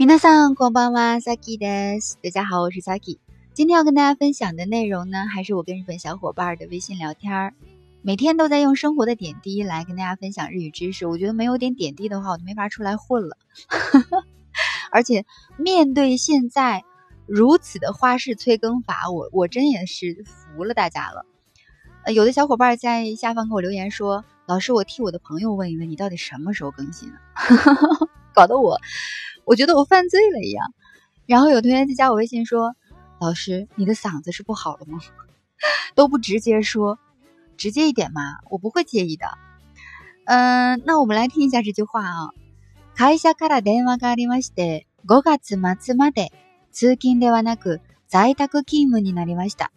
皆さんこんばんは、サキです。大家好，我是 Saki。今天要跟大家分享的内容呢，还是我跟日本小伙伴的微信聊天儿。每天都在用生活的点滴来跟大家分享日语知识。我觉得没有点点滴的话，我就没法出来混了。而且面对现在如此的花式催更法，我我真也是服了大家了。呃，有的小伙伴在下方给我留言说：“老师，我替我的朋友问一问，你到底什么时候更新啊？”搞得我， 我觉得我犯罪了一样。然后有同学在加我微信说：“老师，你的嗓子是不好了吗？”都不直接说，直接一点嘛，我不会介意的。嗯，那我们来听一下这句话啊。会社から電話がありまして、5月末まで通勤ではなく在宅勤務になりました。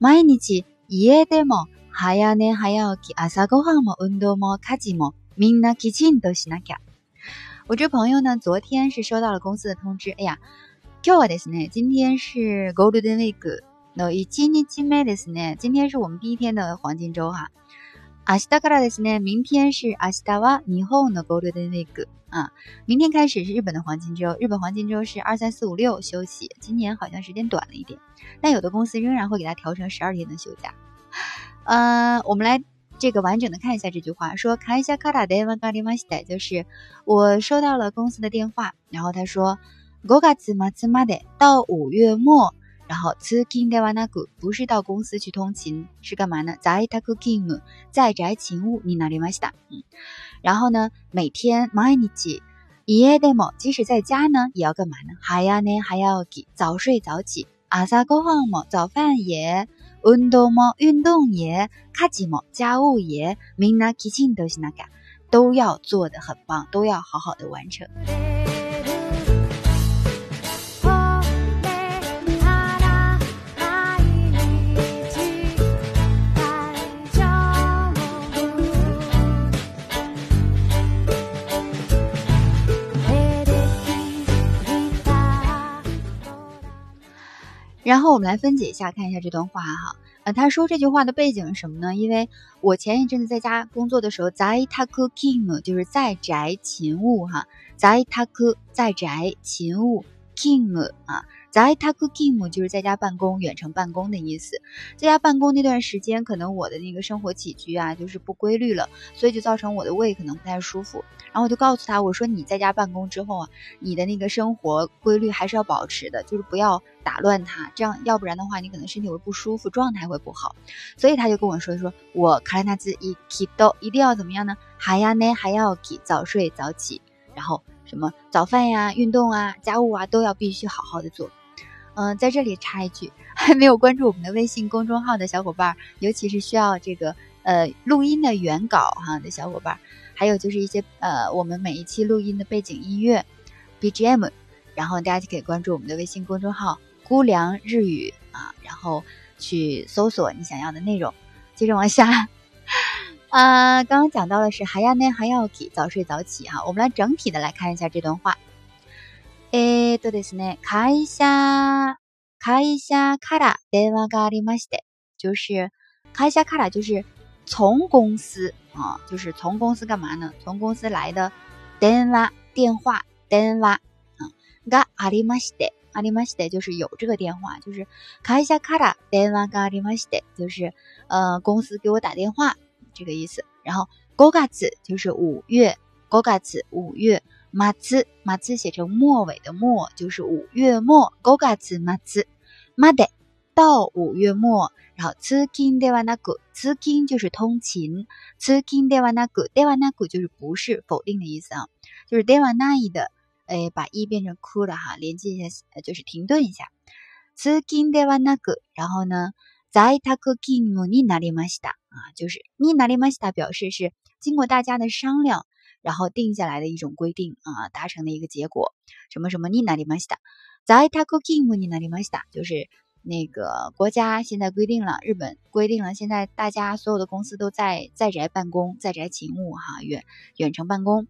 毎日家でも早寝早起き、朝ごはんも運動も家事もみんなきちんとしなきゃ。 我这朋友呢，昨天是收到了公司的通知。哎呀，今日ですね，今天是 Golden Week，の一日目ですね。今天是我们第一天的黄金周哈。明日からですね，明天是明日は日本の Golden Week 啊。明天开始是日本的黄金周，日本黄金周是二三四五六休息。今年好像时间短了一点，但有的公司仍然会给它调成十二天的休假。呃，我们来。 这个完整的看一下这句话，说看一下卡塔德瓦卡里马西代，就是我收到了公司的电话，然后他说，五月末的到五月末，然后通勤ではなく不是到公司去通勤，是干嘛呢？在宅勤務，在宅勤务になりました。嗯，然后呢，每天毎日家でも，即使在家呢，也要干嘛呢？早寝早起，早睡早起。朝ごはんも早饭也。 运动么？运动也，家事么？家务也，みんなきちんとしなきゃ，都要做的很棒，都要好好的完成。 然后我们来分解一下，看一下这段话哈。呃，他说这句话的背景是什么呢？因为我前一阵子在家工作的时候，在宅勤务就是在宅勤务哈，在宅在宅勤务 kim 啊。在宅勤務就是在家办公、远程办公的意思。在家办公那段时间，可能我的那个生活起居啊，就是不规律了，所以就造成我的胃可能不太舒服。然后我就告诉他，我说你在家办公之后啊，你的那个生活规律还是要保持的，就是不要打乱它，这样要不然的话，你可能身体会不舒服，状态会不好。所以他就跟我说说，我卡拉纳兹一起都一定要怎么样呢？还要呢，还要起早睡早起，然后什么早饭呀、运动啊、家务啊，都要必须好好的做。嗯，在这里插一句，还没有关注我们的微信公众号的小伙伴，尤其是需要这个呃录音的原稿哈的小伙伴，还有就是一些呃我们每一期录音的背景音乐 BGM，然后大家就可以关注我们的微信公众号“姑凉日语”啊，然后去搜索你想要的内容。接着往下，啊，刚刚讲到的是还要呢还要起早睡早起哈，我们来整体的来看一下这段话。えーとですね、会社、会社から電話がありまして，就是会社から就是从公司啊，就是从公司干嘛呢？从公司来的電話电话電話啊がありまして，ありまして就是有这个电话，就是会社から電話がありまして，就是呃公司给我打电话这个意思。然后五月就是五月，五月五月。 马次马次写成末尾的末，就是五月末。五月马次马的到五月末，然后通勤ではなく，通勤就是通勤，通勤ではなく，ではなく就是不是否定的意思啊，就是ではない的，哎，把一变成哭了哈，连接一下，就是停顿一下。通勤ではなく，然后呢，在宅勤務になりました啊，就是になりました表示是经过大家的商量。 然后定下来的一种规定啊，达成的一个结果，什么什么になりました。在宅勤務になりました，就是那个国家现在规定了，日本规定了，现在大家所有的公司都在在宅办公，在宅勤务哈，远远程办公。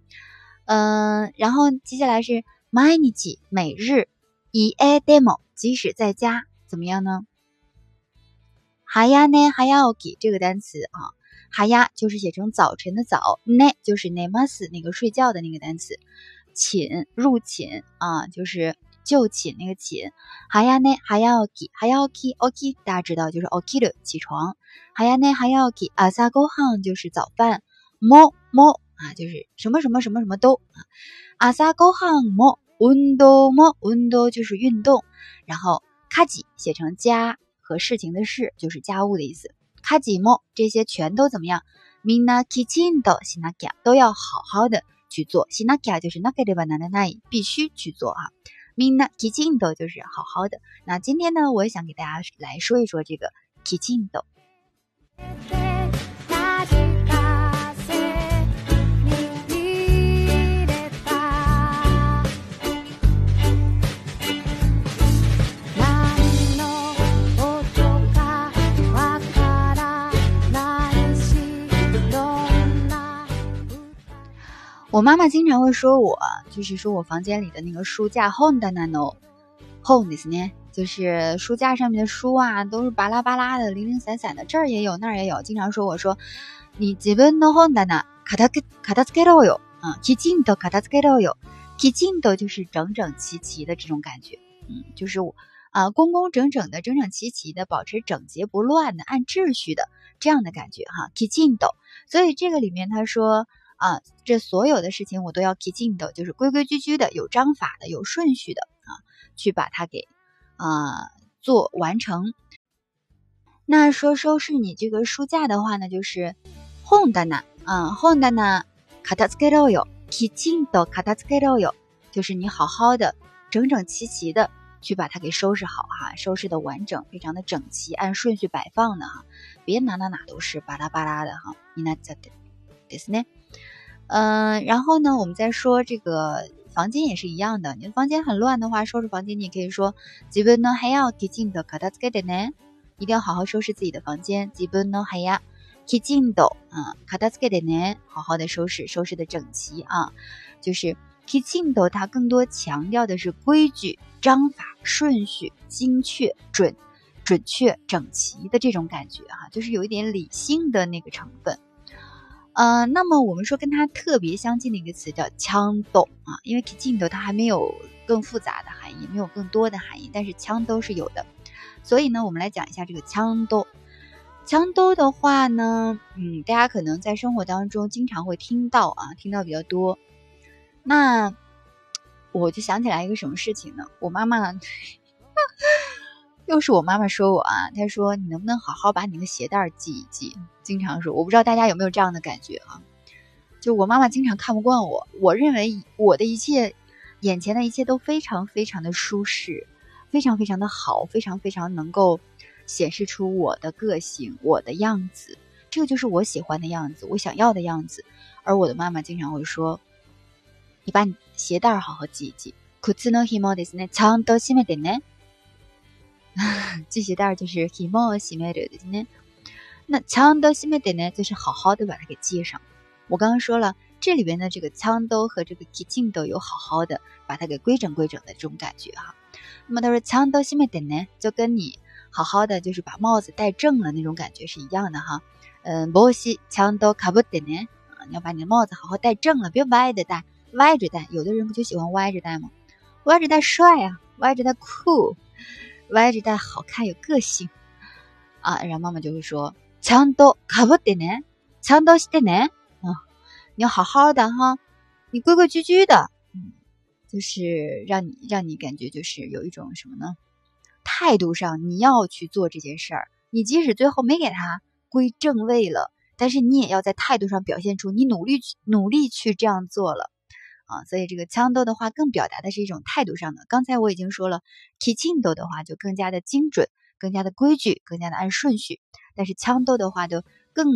嗯，然后接下来是毎日每日家でも，即使在家怎么样呢？早寝早起这个单词啊。 哈呀，就是写成早晨的早，那就是 nemas 那个睡觉的那个单词。 寝入寝啊，就是就寝那个寝。还要呢，还要起，还要起，OK，大家知道就是起的起床。还要呢，还要起，阿萨ご飯就是早饭。もも啊，就是什么什么什么什么都啊。阿萨ご飯も運動も運動就是运动。然后卡吉写成家和事情的事，就是家务的意思。 卡吉も这些全都怎么样？みんなきちんとしなきゃ都要好好的去做。しなきゃ就是なければならない，必须去做哈。みんなきちんと就是好好的。那今天呢，我也想给大家来说一说这个きち 我妈妈经常会说我，就是说我房间里的那个书架 home 的那 no home 是呢，就是书架上面的书啊，都是巴拉巴拉的、零零散散的，这儿也有，那儿也有。经常说我说你基本 no home 的呢，卡塔卡塔斯盖都有啊，基金都卡塔斯盖都有，基金都就是整整齐齐的这种感觉，嗯，就是啊工工整整的、整整齐齐的，保持整洁不乱的、按秩序的这样的感觉哈，基金都。所以这个里面他说。啊，这所有的事情我都要 keep 进的，就是规规矩矩的、有章法的、有顺序的啊，去把它给啊做完成。那说收拾你这个书架的话呢，就是 honda 呢啊 honda 呢 kataskedo yo keep 进的 kataskedo yo，就是你好好的、整整齐齐的去把它给收拾好哈，收拾的完整，非常的整齐，按顺序摆放的哈，别哪哪哪都是巴拉巴拉的哈。你那在的，ですね。 嗯，然后呢，我们再说这个房间也是一样的。你的房间很乱的话，收拾房间你也可以说，基本呢还要提进的，卡达斯盖的呢，一定要好好收拾自己的房间。基本呢还要提进的，啊，卡达斯盖的呢，好好的收拾，收拾的整齐啊。就是提进的，它更多强调的是规矩、章法、顺序、精确、准、准确、整齐的这种感觉哈，就是有一点理性的那个成分。呃，那么我们说跟它特别相近的一个词叫枪斗啊，因为镜头它还没有更复杂的含义，没有更多的含义，但是枪都是有的，所以呢，我们来讲一下这个枪斗。枪斗的话呢，嗯，大家可能在生活当中经常会听到啊，听到比较多。那我就想起来一个什么事情呢？我妈妈。又是我妈妈说我啊，她说你能不能好好把你的鞋带系一系？经常说，我不知道大家有没有这样的感觉啊？就我妈妈经常看不惯我，我认为我的一切，眼前的一切都非常非常的舒适，非常非常的好，非常非常能够显示出我的个性，我的样子，这个就是我喜欢的样子，我想要的样子。而我的妈妈经常会说，你把你鞋带好好系一系。系鞋带就是 himo 系めるですね。那枪都系めて呢，就是好好的把它给系上。我刚刚说了，这里边的这个枪都和这个 kitchen 都有好好的把它给规整规整的这种感觉哈。那么他说枪都系めて呢，就跟你好好的就是把帽子戴正了那种感觉是一样的哈。嗯，帽子枪都かぶって呢，啊，你要把你的帽子好好戴正了，别歪着戴，歪着戴。有的人不就喜欢歪着戴吗？歪着戴帅啊，歪着戴酷。 歪着戴好看有个性啊，然后妈妈就会说：“强都卡不得呢，强都是的呢，啊，你要好好的哈，你规规矩矩的，嗯，就是让你让你感觉就是有一种什么呢？态度上你要去做这件事儿，你即使最后没给他归正位了，但是你也要在态度上表现出你努力去努力去这样做了。”啊，所以这个枪斗的话更表达的是一种态度上的。刚才我已经说了，kichindo 的话就更加的精准，更加的规矩，更加的按顺序。但是枪斗的话就更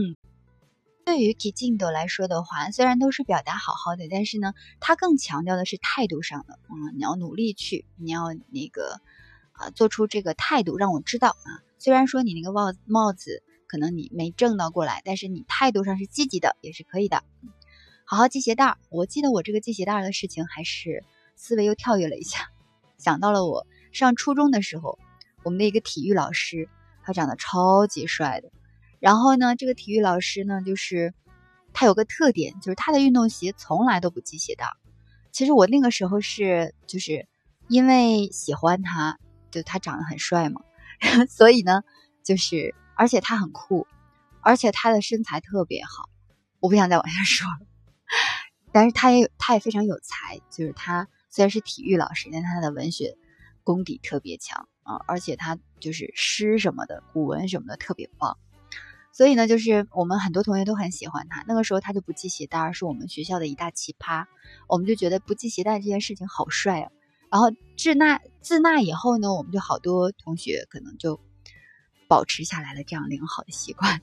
对于 kichindo 来说的话，虽然都是表达好好的，但是呢，它更强调的是态度上的。嗯，你要努力去，你要那个啊，做出这个态度，让我知道啊。虽然说你那个帽帽子可能你没挣到过来，但是你态度上是积极的，也是可以的。好好系鞋带儿。我记得我这个系鞋带儿的事情，还是思维又跳跃了一下，想到了我上初中的时候，我们的一个体育老师，他长得超级帅的。然后呢，这个体育老师呢，就是他有个特点，就是他的运动鞋从来都不系鞋带，其实我那个时候是就是因为喜欢他，就他长得很帅嘛，所以呢，就是而且他很酷，而且他的身材特别好，我不想再往下说了。但是他也有，他也非常有才，就是他虽然是体育老师，但他的文学功底特别强啊，而且他就是诗什么的、古文什么的特别棒。所以呢，就是我们很多同学都很喜欢他。那个时候他就不系鞋带，是我们学校的一大奇葩。我们就觉得不系鞋带这件事情好帅啊。然后自那自那以后呢，我们就好多同学可能就保持下来了这样良好的习惯。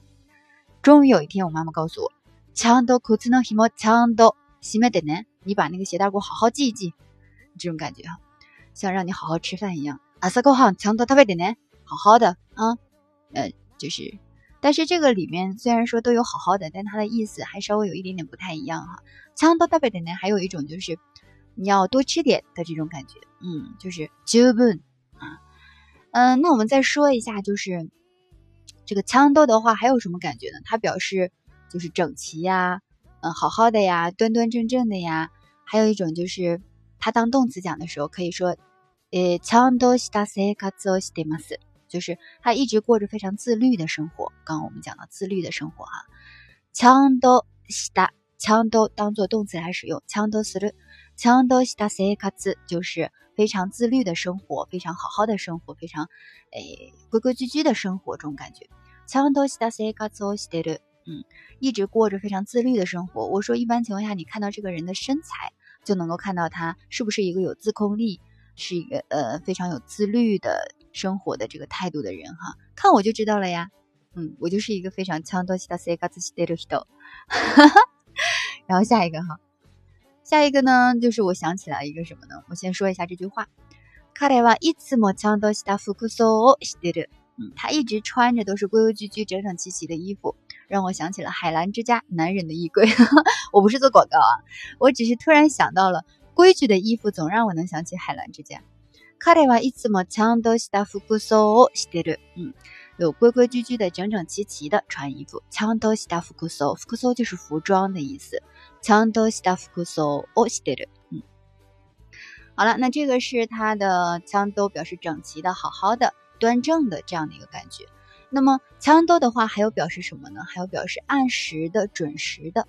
终于有一天，我妈妈告诉我：“强都裤子能系么？强都系没得呢？你把那个鞋带给我好好系一系。”这种感觉哈，像让你好好吃饭一样。阿萨够好，强多特别的呢，好好的啊，呃，就是。但是这个里面虽然说都有好好的，但它的意思还稍微有一点点不太一样哈。强多大白的呢，还有一种就是你要多吃点的这种感觉，嗯，就是十分啊，嗯，那我们再说一下，就是这个强多的话还有什么感觉呢？它表示就是整齐呀，嗯，好好的呀，端端正正的呀。还有一种就是它当动词讲的时候，可以说，呃，强豆した生活をしてます。就是他一直过着非常自律的生活。刚刚我们讲到自律的生活哈，强都西达强都当做动词来使用，强都する强都西达生活就是非常自律的生活，非常好好的生活，非常诶规规矩矩的生活这种感觉。强都西达生活をしてる， 嗯，一直过着非常自律的生活。我说一般情况下，你看到这个人的身材，就能够看到他是不是一个有自控力，是一个呃非常有自律的。生活的这个态度的人哈，看我就知道了呀。嗯，我就是一个非常强多西达塞嘎兹西德鲁西多。然后下一个哈，下一个呢，就是我想起来一个什么呢？我先说一下这句话。彼はいつもちゃんとした服装をしてる。嗯，他一直穿着都是规规矩矩、整整齐齐的衣服， 让我想起了海澜之家男人的衣柜。我不是做广告啊，我只是突然想到了规矩的衣服，总让我能想起海澜之家。彼はいつもちゃんとした服装をしてる。嗯，有规规矩矩的、整整齐齐的穿衣服。ちゃんとした服装，服装就是服装的意思。ちゃんとした服装をしてる。嗯，好了，那这个是它的ちゃんと表示整齐的、好好的、端正的这样的一个感觉。 那么ちゃんと的话还有表示什么呢？还有表示按时的、准时的。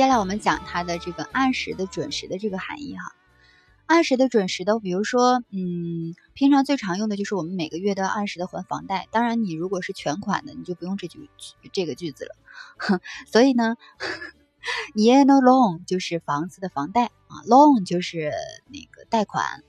接下来我们讲它的这个按时的、准时的这个含义哈。按时的、准时的，比如说，嗯，平常最常用的就是我们每个月都要按时的还房贷。当然，你如果是全款的，你就不用这句这个句子了。所以呢，ye no loan 就是房子的房贷啊，loan 就是那个贷款，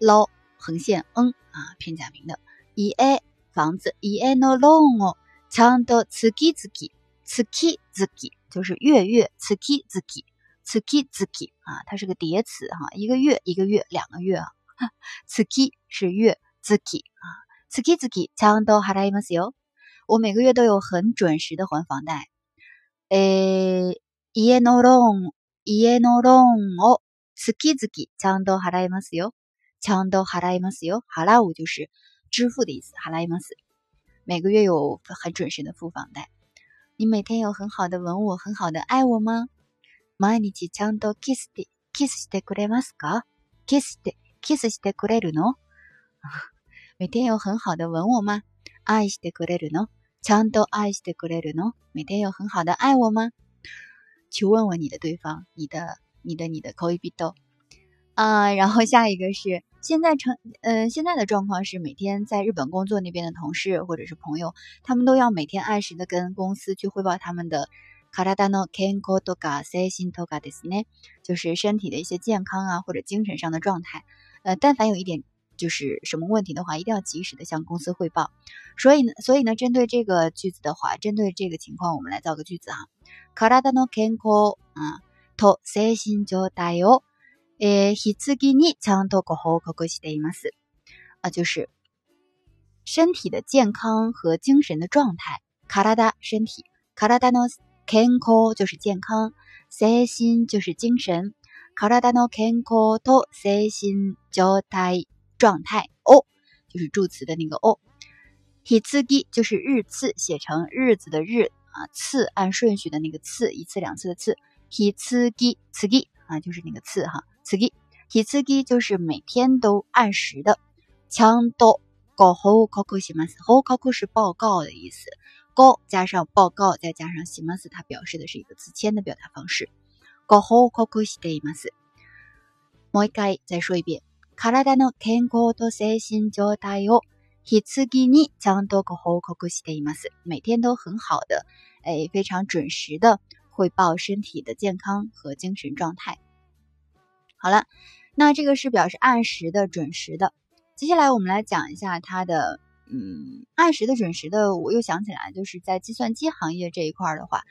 lo 横线 n 啊片假名的，ye 房子，ye no loan 哦，ちゃんと月々月々。 就是月月，tsuki tsuki，tsuki tsuki 啊，它是个叠词哈，一个月一个月两个月啊，tsuki 是月，tsuki 啊，tsuki tsuki ちゃんと払いますよ。我每个月都有很准时的还房贷。诶，家のローン、家のローンを月々ちゃんと払いますよ。ちゃんと払いますよ。払う就是支付的意思，払います。每个月有很准时的付房贷。 你每天有很好的吻我，很好的爱我吗？毎日ちゃんとキスしてキスしてくれますか？キスしてキスしてくれるの？每天有很好的吻我吗？愛してくれるの？ちゃんと愛してくれるの？每天有很好的爱我吗？去问问你的对方，你的你的你的口语比斗啊。然后下一个是。现在成，呃，现在的状况是，每天在日本工作那边的同事或者是朋友，他们都要每天按时的跟公司去汇报他们的卡拉达诺 kenko とか精神とかですね，就是身体的一些健康啊或者精神上的状态。呃，但凡有一点 就是什么问题的话，一定要及时的向公司汇报。所以呢，所以呢，针对这个句子的话，针对这个情况，我们来造个句子哈。体の健康啊と精神状態を え筆記にちゃんとご報告しています。啊，就是身体的健康和精神的状态。体身体，体の健康就是健康，精神就是精神。体の健康と精神状態状態哦，就是助词的那个哦。日記就是日次，写成日子的日啊，次按顺序的那个次，一次两次的次。日記次啊，就是那个次哈。 次日記就是每天都按时的。强多ご報告します。報告是报告的意思。ご加上报告，再加上します，它表示的是一个自谦的表达方式。ご報告しています。もう一回再说一遍。体の健康と精神状態を日次にちゃんとご報告しています。每天都很好的，哎，非常准时的汇报身体的健康和精神状态。 好了，那这个是表示按时的、准时的。接下来我们来讲一下它的，嗯，按时的、准时的。我又想起来，就是在计算机行业这一块的话，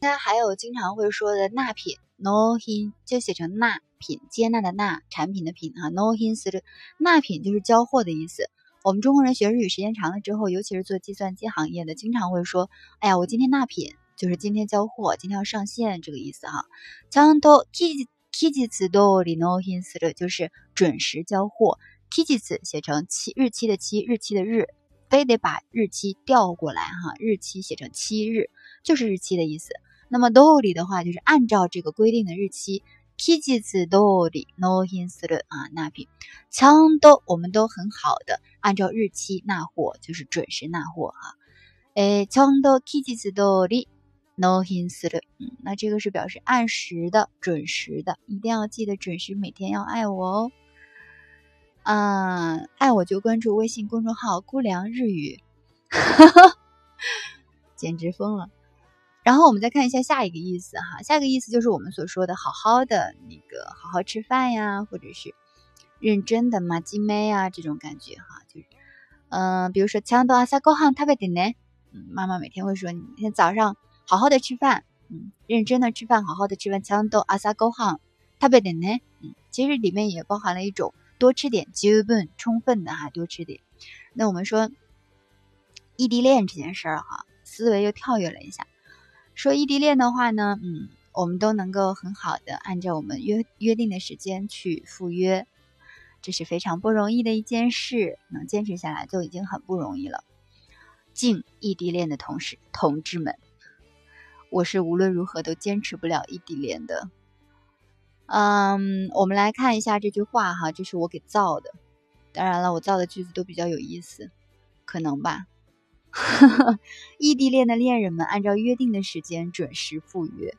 它还有经常会说的纳品，no hin 就写成纳品，接纳的纳，产品的品哈，no hin 是纳品就是交货的意思。我们中国人学日语时间长了之后，尤其是做计算机行业的，经常会说：“哎呀，我今天纳品，就是今天交货，今天要上线这个意思哈。”ちゃんと期 期日通り納品する就是准时交货。期日写成期日期的期，日期的日，非得把日期调过来哈，日期写成七日，就是日期的意思。那么通り的话，就是按照这个规定的日期。期日通り納品する啊，纳品。ちゃんと我们都很好的按照日期纳货，就是准时纳货哈。诶，ちゃんと期日通り 納品する。嗯，那这个是表示按时的、准时的，一定要记得准时，每天要爱我哦。嗯，爱我就关注微信公众号“姑凉日语”，简直疯了。然后我们再看一下下一个意思哈，下一个意思就是我们所说的好好的那个好好吃饭呀，或者是认真的嘛，鸡妹啊这种感觉哈，就是嗯，比如说强度阿萨高汉特别的呢，嗯，妈妈每天会说你每天早上好好的吃饭，嗯，认真的吃饭，好好的吃饭，强度阿萨高汉特别的呢，嗯，其实里面也包含了一种多吃点，十分充分的哈，多吃点。那我们说异地恋这件事儿哈，思维又跳跃了一下。说异地恋的话呢，嗯，我们都能够很好的按照我们约约定的时间去赴约，这是非常不容易的一件事，能坚持下来就已经很不容易了。敬异地恋的同事同志们，我是无论如何都坚持不了异地恋的。嗯，我们来看一下这句话哈，这是我给造的，当然了，我造的句子都比较有意思，可能吧。异地恋的恋人们按照约定的时间准时赴约。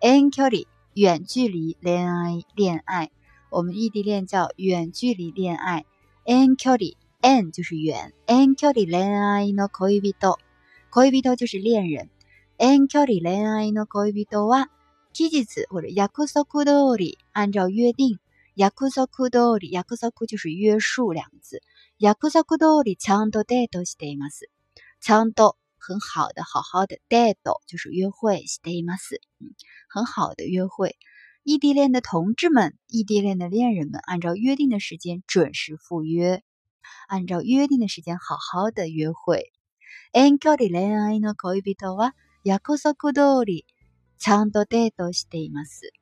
N Q 里远距离恋爱恋爱，我们异地恋叫远距离恋爱。N Q 里 N 就是远，N Q 里恋爱 no koi bito，koi bito 就是恋人。N Q 里恋爱 no koi bito は期日或者約束通り按照约定。約束通り約束就是约束两个字。約束通りちゃんとデートしています。强度很好的，好好的，date 就是约会，stay 吗？是，嗯，很好的约会。异地恋的同志们，异地恋的恋人们，按照约定的时间准时赴约，按照约定的时间好好的约会。遠距離恋愛の恋人は 約束通りちゃんとデートしています。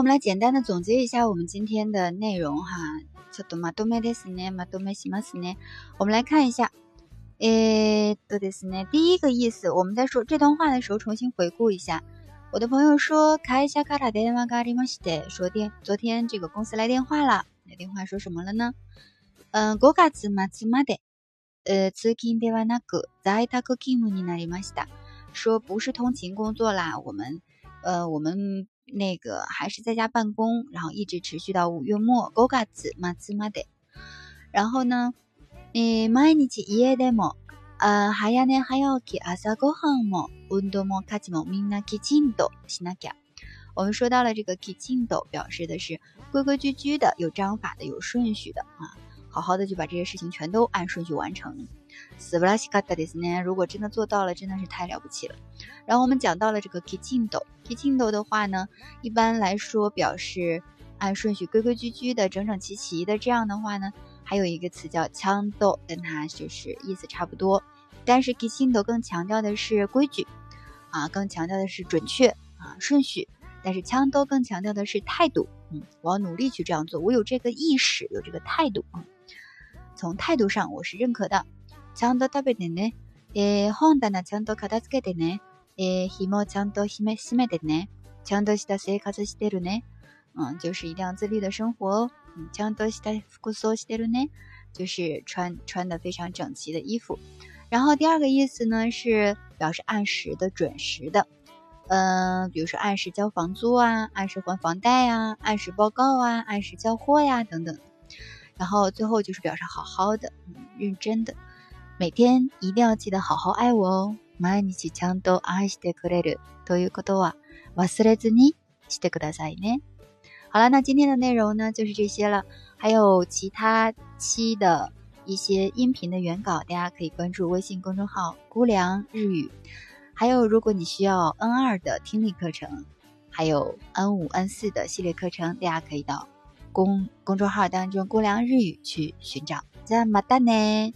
我们来简单的总结一下我们今天的内容哈。我们来看一下，诶，对ですね。第一个意思，我们在说这段话的时候重新回顾一下。我的朋友说，开下卡拉电话卡里马西的，说电昨天这个公司来电话了，来电话说什么了呢？嗯，五月末まで 呃，通勤ではなく在宅勤務になりました。说不是通勤工作啦，我们，呃，我们 那个还是在家办公，然后一直持续到五月末。五月末まで。然后呢，え毎日家でも、あ早寝早起き、朝ごはんも運動も家事もみんなきちんとしなきゃ。我们说到了这个きちんと，表示的是规规矩矩的、有章法的、有顺序的啊，好好的就把这些事情全都按顺序完成。 斯布拉西卡达迪斯呢？如果真的做到了，真的是太了不起了。然后我们讲到了这个 kichindo，kichindo 的话呢，一般来说表示按顺序、规规矩矩的、整整齐齐的。这样的话呢，还有一个词叫 chando，跟它就是意思差不多。但是 kichindo 更强调的是规矩啊，更强调的是准确啊顺序。但是 chando 更强调的是态度，嗯，我要努力去这样做，我有这个意识，有这个态度啊。从态度上，我是认可的。ちゃんと食べてね。えー、本棚ちゃんと片付けてね。えー、紐ちゃんと閉め閉めてね。ちゃんとした生活してるね。嗯，就是一定要自律的生活哦。嗯，ちゃんとした服装してるね，就是穿穿的非常整齐的衣服。然后第二个意思呢是表示按时的、准时的。嗯、呃，比如说按时交房租啊，按时还房贷啊，按时报告啊，按时交货呀等等。然后最后就是表示好好的、嗯、认真的。 每天一定要记得好好爱我哦。毎日ちゃんと愛してくれるということは忘れずにしてくださいね。好了，那今天的内容呢就是这些了。还有其他期的一些音频的原稿，大家可以关注微信公众号“姑凉日语”。还有，如果你需要 N 二的听力课程，还有 N 五、N 四的系列课程，大家可以到公公众号当中“姑凉日语”去寻找。再么哒呢？